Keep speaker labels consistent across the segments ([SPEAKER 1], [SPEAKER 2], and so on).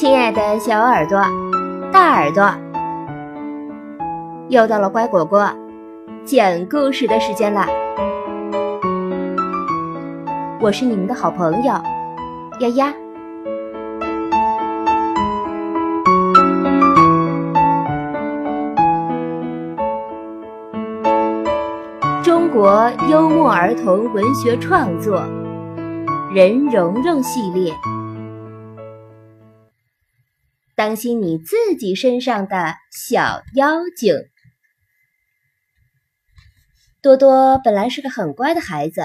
[SPEAKER 1] 亲爱的小耳朵、大耳朵，又到了乖果果讲故事的时间啦！我是你们的好朋友丫丫。中国幽默儿童文学创作《任蓉蓉系列》。当心你自己身上的小妖精。多多本来是个很乖的孩子，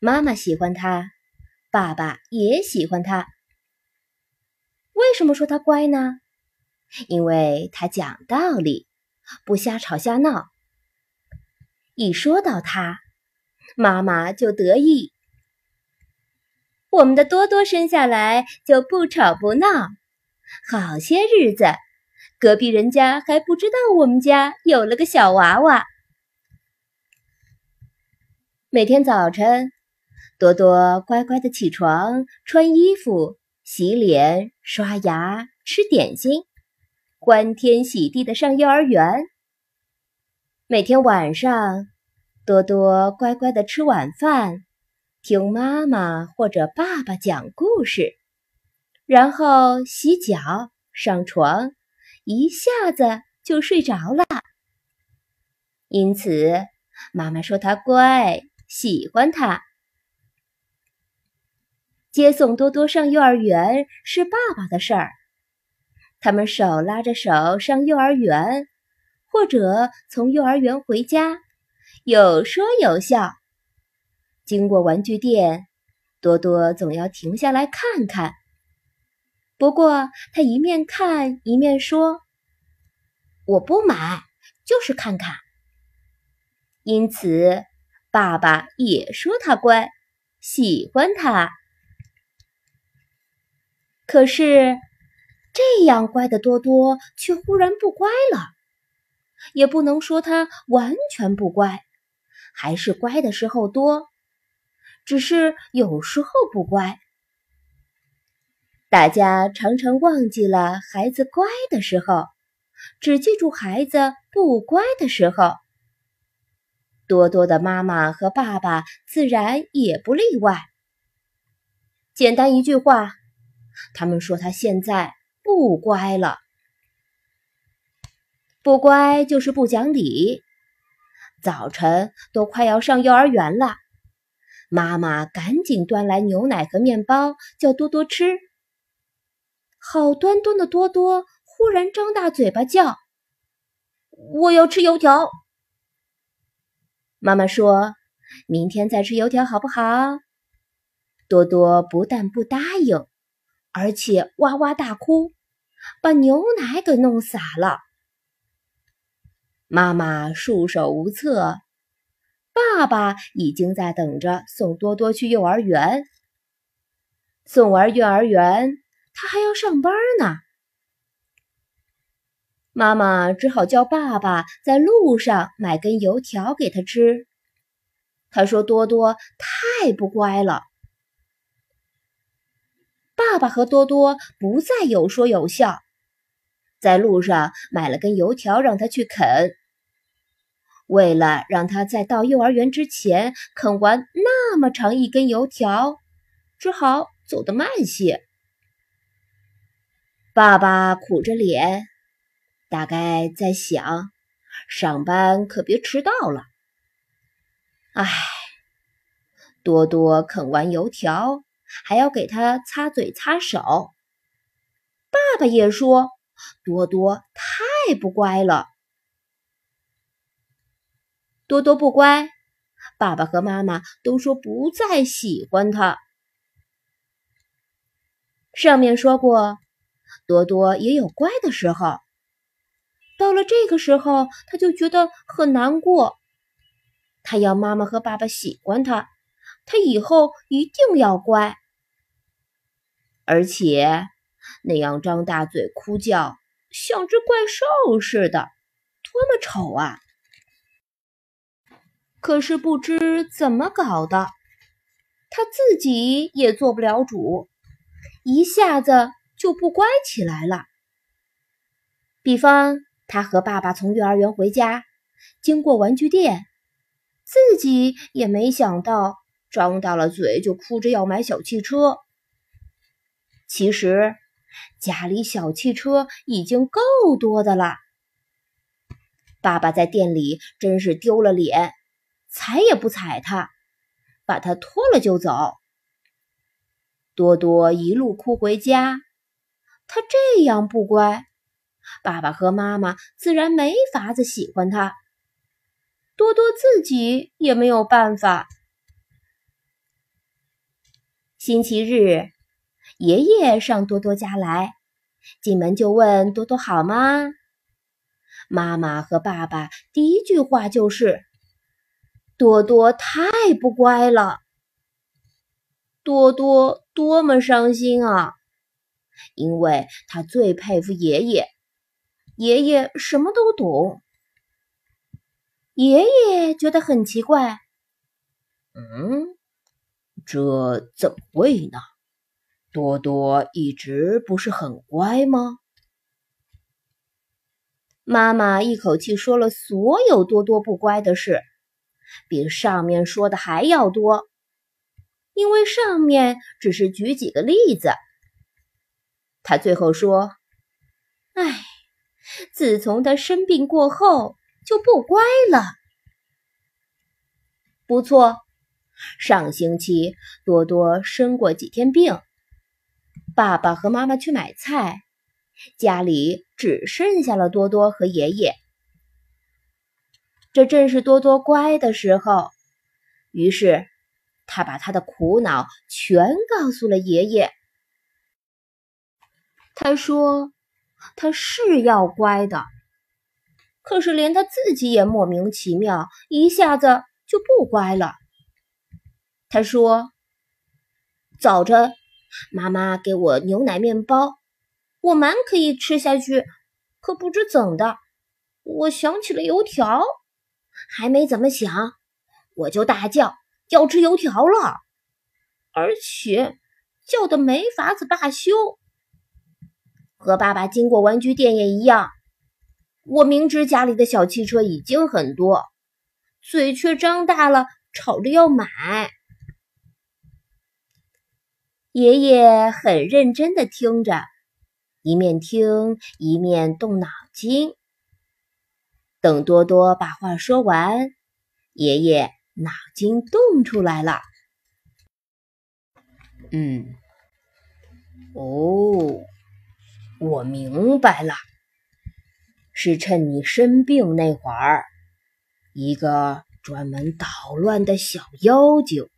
[SPEAKER 1] 妈妈喜欢他，爸爸也喜欢他。为什么说他乖呢？因为他讲道理，不瞎吵瞎闹。一说到他，妈妈就得意。我们的多多生下来就不吵不闹。好些日子，隔壁人家还不知道我们家有了个小娃娃。每天早晨，多多乖乖的起床、穿衣服、洗脸、刷牙、吃点心，欢天喜地的上幼儿园。每天晚上，多多乖乖的吃晚饭，听妈妈或者爸爸讲故事。然后洗脚、上床，一下子就睡着了。因此，妈妈说他乖，喜欢他。接送多多上幼儿园是爸爸的事儿，他们手拉着手上幼儿园，或者从幼儿园回家，有说有笑。经过玩具店，多多总要停下来看看。不过，他一面看一面说：“我不买，就是看看。”因此，爸爸也说他乖，喜欢他。可是，这样乖的多多却忽然不乖了。也不能说他完全不乖，还是乖的时候多，只是有时候不乖。大家常常忘记了孩子乖的时候，只记住孩子不乖的时候。多多的妈妈和爸爸自然也不例外。简单一句话，他们说他现在不乖了。不乖就是不讲理。早晨都快要上幼儿园了，妈妈赶紧端来牛奶和面包，叫多多吃。好端端的多多忽然张大嘴巴叫：“我要吃油条！”妈妈说：“明天再吃油条好不好？”多多不但不答应，而且哇哇大哭，把牛奶给弄洒了。妈妈束手无策，爸爸已经在等着送多多去幼儿园。送完幼儿园。他还要上班呢，妈妈只好叫爸爸在路上买根油条给他吃。他说：“多多太不乖了。”爸爸和多多不再有说有笑，在路上买了根油条让他去啃。为了让他在到幼儿园之前啃完那么长一根油条，只好走得慢些。爸爸苦着脸，大概在想：上班可别迟到了。唉，多多啃完油条，还要给他擦嘴擦手。爸爸也说：多多太不乖了。多多不乖，爸爸和妈妈都说不再喜欢他。上面说过。多多也有乖的时候，到了这个时候，他就觉得很难过。他要妈妈和爸爸喜欢他，他以后一定要乖。而且那样张大嘴哭叫，像只怪兽似的，多么丑啊！可是不知怎么搞的，他自己也做不了主，一下子。就不乖起来了。比方，他和爸爸从幼儿园回家，经过玩具店，自己也没想到，张大了嘴就哭着要买小汽车。其实，家里小汽车已经够多的了。爸爸在店里真是丢了脸，踩也不踩他，把他拖了就走。多多一路哭回家，他这样不乖，爸爸和妈妈自然没法子喜欢他，多多自己也没有办法。星期日，爷爷上多多家来，进门就问多多好吗？妈妈和爸爸第一句话就是：“多多太不乖了。”多多多么伤心啊！因为他最佩服爷爷，爷爷什么都懂。爷爷觉得很奇怪，
[SPEAKER 2] 嗯，这怎么会呢？多多一直不是很乖吗？
[SPEAKER 1] 妈妈一口气说了所有多多不乖的事，比上面说的还要多。因为上面只是举几个例子，他最后说：“哎，自从他生病过后就不乖了。不错，上星期多多生过几天病，爸爸和妈妈去买菜，家里只剩下了多多和爷爷。这正是多多乖的时候，于是。”他把他的苦恼全告诉了爷爷。他说：“他是要乖的，可是连他自己也莫名其妙，一下子就不乖了。”他说：“早晨，妈妈给我牛奶面包，我蛮可以吃下去，可不知怎的，我想起了油条，还没怎么想，我就大叫。”要吃油条了，而且叫的没法子罢休。和爸爸经过玩具店也一样，我明知家里的小汽车已经很多，嘴却张大了，吵着要买。爷爷很认真的听着，一面听一面动脑筋。等多多把话说完，爷爷。脑筋动出来了，
[SPEAKER 2] 嗯，哦，我明白了，是趁你生病那会儿，一个专门捣乱的小妖精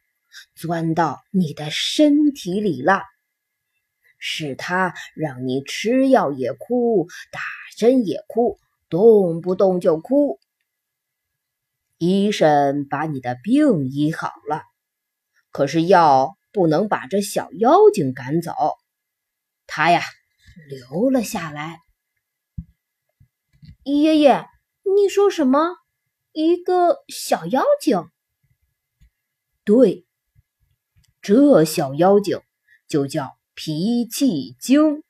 [SPEAKER 2] 钻到你的身体里了，是他让你吃药也哭，打针也哭，动不动就哭。医生把你的病医好了，可是药不能把这小妖精赶走，他呀留了下来。
[SPEAKER 1] 爷爷，你说什么？一个小妖精？
[SPEAKER 2] 对，这小妖精就叫脾气精，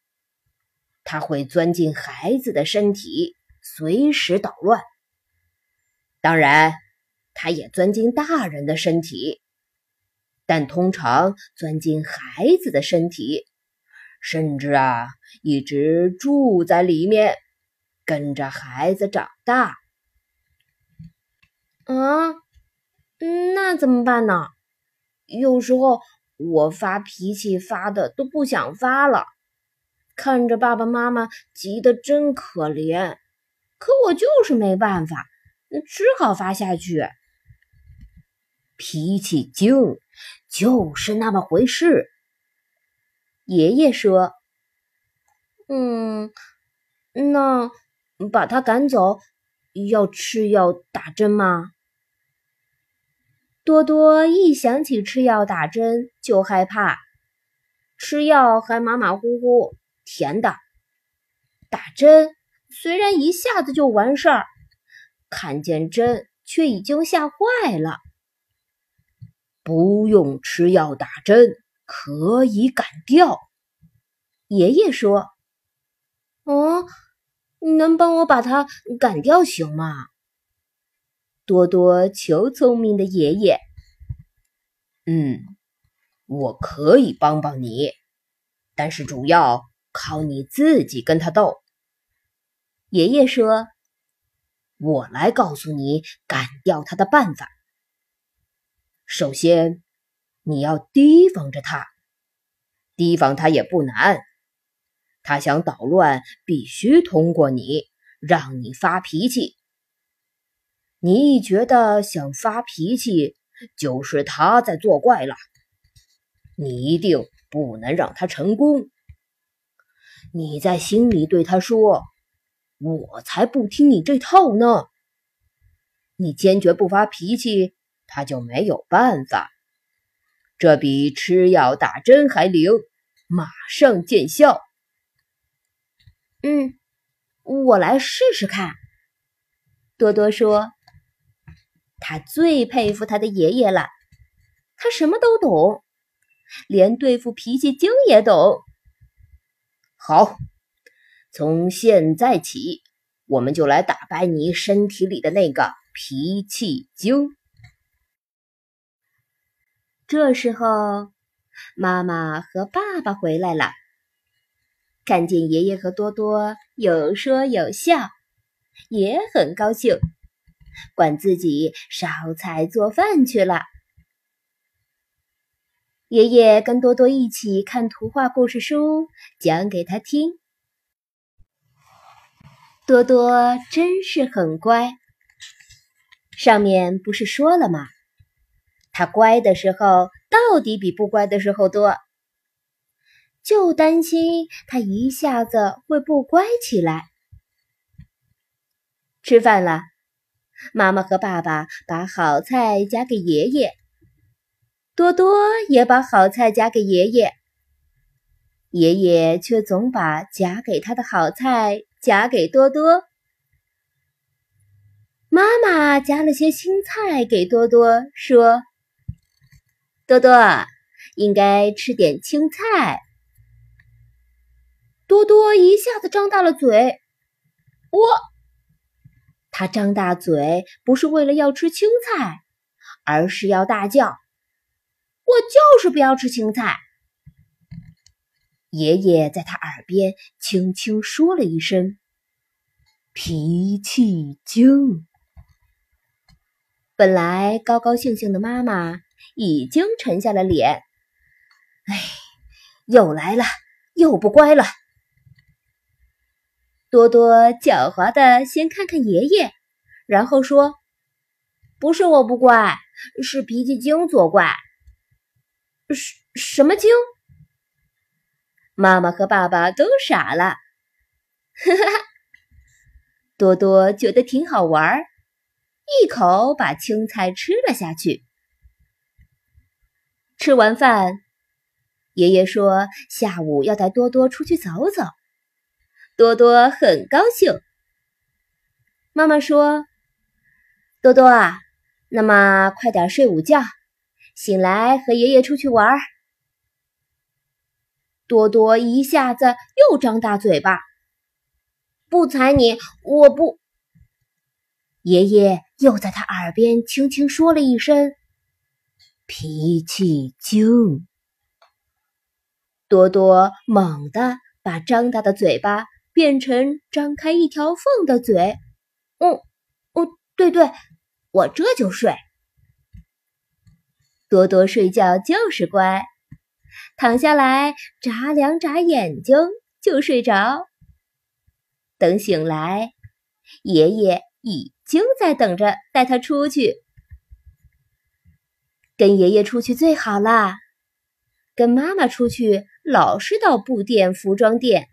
[SPEAKER 2] 它会钻进孩子的身体，随时捣乱。当然，它也钻进大人的身体，但通常钻进孩子的身体，甚至啊，一直住在里面，跟着孩子长大。
[SPEAKER 1] 啊，那怎么办呢？有时候我发脾气发的都不想发了，看着爸爸妈妈急得真可怜，可我就是没办法。只好发下去。
[SPEAKER 2] 脾气精就是那么回事。
[SPEAKER 1] 爷爷说：“嗯，那把他赶走要吃药打针吗？”多多一想起吃药打针就害怕，吃药还马马虎虎，甜的；打针虽然一下子就完事儿。看见针，却已经吓坏了。
[SPEAKER 2] 不用吃药打针，可以赶掉。
[SPEAKER 1] 爷爷说：“
[SPEAKER 2] 哦，你能帮我把它赶掉行吗？”
[SPEAKER 1] 多多求聪明的爷爷：“
[SPEAKER 2] 嗯，我可以帮帮你，但是主要靠你自己跟他斗。”
[SPEAKER 1] 爷爷说：“
[SPEAKER 2] 我来告诉你赶掉他的办法。首先，你要提防着他，提防他也不难。他想捣乱，必须通过你，让你发脾气。”你一觉得想发脾气，就是他在作怪了。你一定不能让他成功。你在心里对他说：“我才不听你这套呢！”你坚决不发脾气，他就没有办法。这比吃药打针还灵，马上见效。
[SPEAKER 1] 嗯，我来试试看。多多说。他最佩服他的爷爷了，他什么都懂，连对付脾气精也懂。
[SPEAKER 2] 好，从现在起，我们就来打败你身体里的那个脾气精。
[SPEAKER 1] 这时候，妈妈和爸爸回来了，看见爷爷和多多有说有笑，也很高兴。管自己烧菜做饭去了。爷爷跟多多一起看图画故事书，讲给他听。多多真是很乖。上面不是说了吗？他乖的时候到底比不乖的时候多，就担心他一下子会不乖起来。吃饭了。妈妈和爸爸把好菜夹给爷爷，多多也把好菜夹给爷爷，爷爷却总把夹给他的好菜夹给多多。妈妈夹了些青菜给多多，说：“多多应该吃点青菜。”多多一下子张大了嘴，我。他张大嘴不是为了要吃青菜，而是要大叫：“我就是不要吃青菜！”爷爷在他耳边轻轻说了一声：“脾气精。”本来高高兴兴的妈妈已经沉下了脸。哎，又来了，又不乖了。多多狡猾的先看看爷爷，然后说：“不是我不乖，是脾气精作怪。”“什什么精？”妈妈和爸爸都傻了。哈哈，多多觉得挺好玩，一口把青菜吃了下去。吃完饭，爷爷说：“下午要带多多出去走走。”多多很高兴。妈妈说：“多多啊，那么快点睡午觉，醒来和爷爷出去玩。”多多一下子又张大嘴巴，不睬你，我不。爷爷又在他耳边轻轻说了一声：“脾气精。”多多猛地把张大的嘴巴。变成张开一条缝的嘴，哦，哦，对对，我这就睡。多多睡觉就是乖，躺下来眨两眨眼睛就睡着。等醒来，爷爷已经在等着带他出去。跟爷爷出去最好啦，跟妈妈出去老是到布店、服装店。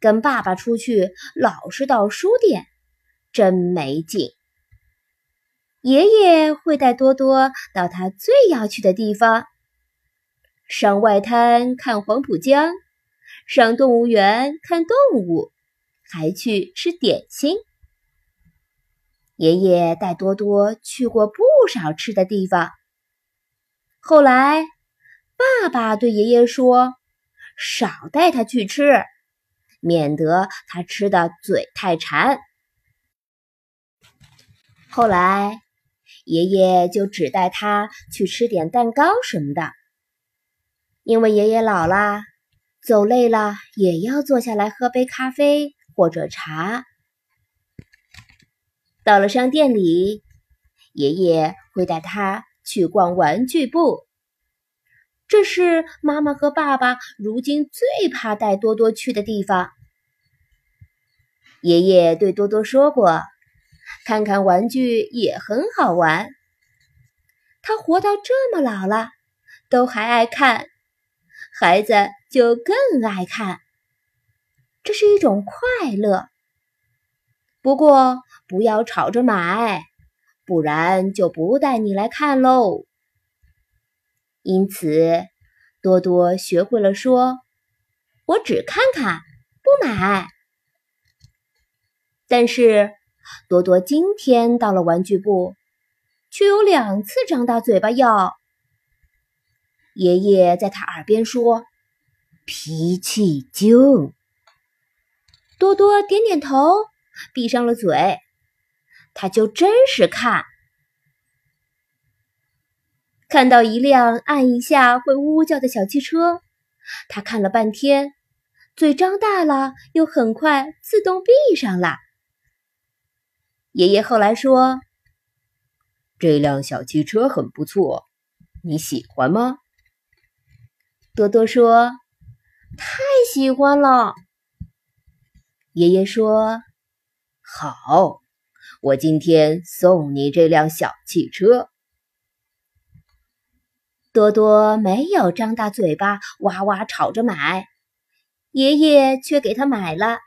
[SPEAKER 1] 跟爸爸出去老是到书店，真没劲。爷爷会带多多到他最要去的地方：上外滩看黄浦江，上动物园看动物，还去吃点心。爷爷带多多去过不少吃的地方。后来，爸爸对爷爷说：“少带他去吃，免得他吃的嘴太馋。后来，爷爷就只带他去吃点蛋糕什么的，因为爷爷老了，走累了也要坐下来喝杯咖啡或者茶。到了商店里，爷爷会带他去逛玩具部。这是妈妈和爸爸如今最怕带多多去的地方。爷爷对多多说过：“看看玩具也很好玩。”他活到这么老了，都还爱看，孩子就更爱看。这是一种快乐。不过不要吵着买，不然就不带你来看喽。因此，多多学会了说：“我只看看，不买。”但是，多多今天到了玩具部，却有两次张大嘴巴要。爷爷在他耳边说：“脾气精。”多多点点头，闭上了嘴。他就真是看。看到一辆按一下会呜呜叫的小汽车，他看了半天，嘴张大了，又很快自动闭上了。爷爷后来说：“
[SPEAKER 2] 这辆小汽车很不错，你喜欢吗？”
[SPEAKER 1] 多多说：“太喜欢了。”
[SPEAKER 2] 爷爷说：“好，我今天送你这辆小汽车。”
[SPEAKER 1] 多多没有张大嘴巴哇哇吵着买，爷爷却给他买了。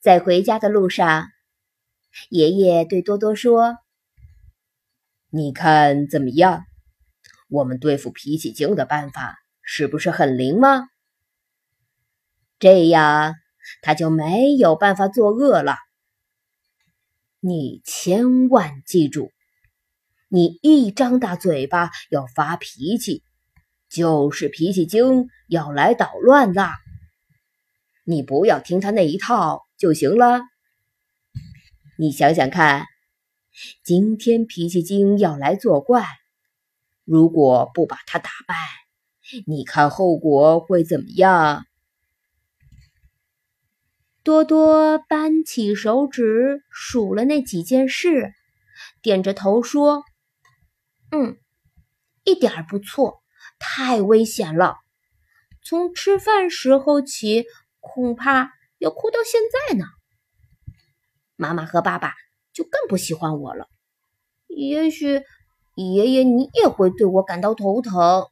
[SPEAKER 1] 在回家的路上，爷爷对多多说：“
[SPEAKER 2] 你看怎么样？我们对付脾气精的办法是不是很灵吗？这样他就没有办法作恶了。你千万记住。”你一张大嘴巴要发脾气，就是脾气精要来捣乱啦。你不要听他那一套就行了。你想想看，今天脾气精要来作怪，如果不把他打败，你看后果会怎么样？
[SPEAKER 1] 多多扳起手指数了那几件事，点着头说。嗯，一点儿不错，太危险了。从吃饭时候起，恐怕要哭到现在呢。妈妈和爸爸就更不喜欢我了。也许爷爷你也会对我感到头疼。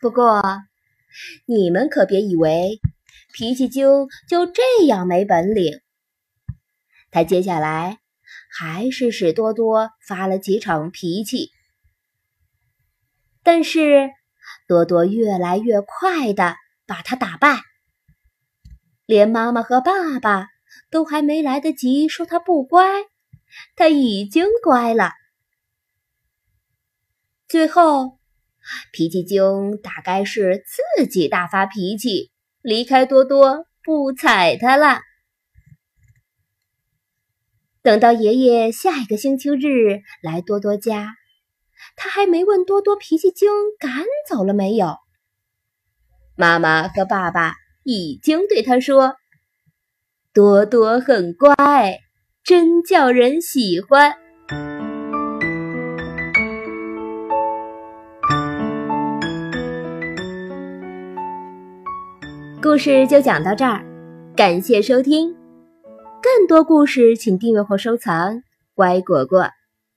[SPEAKER 1] 不过你们可别以为脾气精就这样没本领。他接下来。还是使多多发了几场脾气，但是多多越来越快的把他打败，连妈妈和爸爸都还没来得及说他不乖，他已经乖了。最后，脾气精大概是自己大发脾气，离开多多，不睬他了。等到爷爷下一个星期日来多多家，他还没问多多脾气精赶走了没有。妈妈和爸爸已经对他说：“多多很乖，真叫人喜欢。”故事就讲到这儿，感谢收听。更多故事，请订阅或收藏。乖果果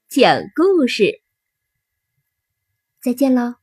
[SPEAKER 1] 讲故事，再见喽。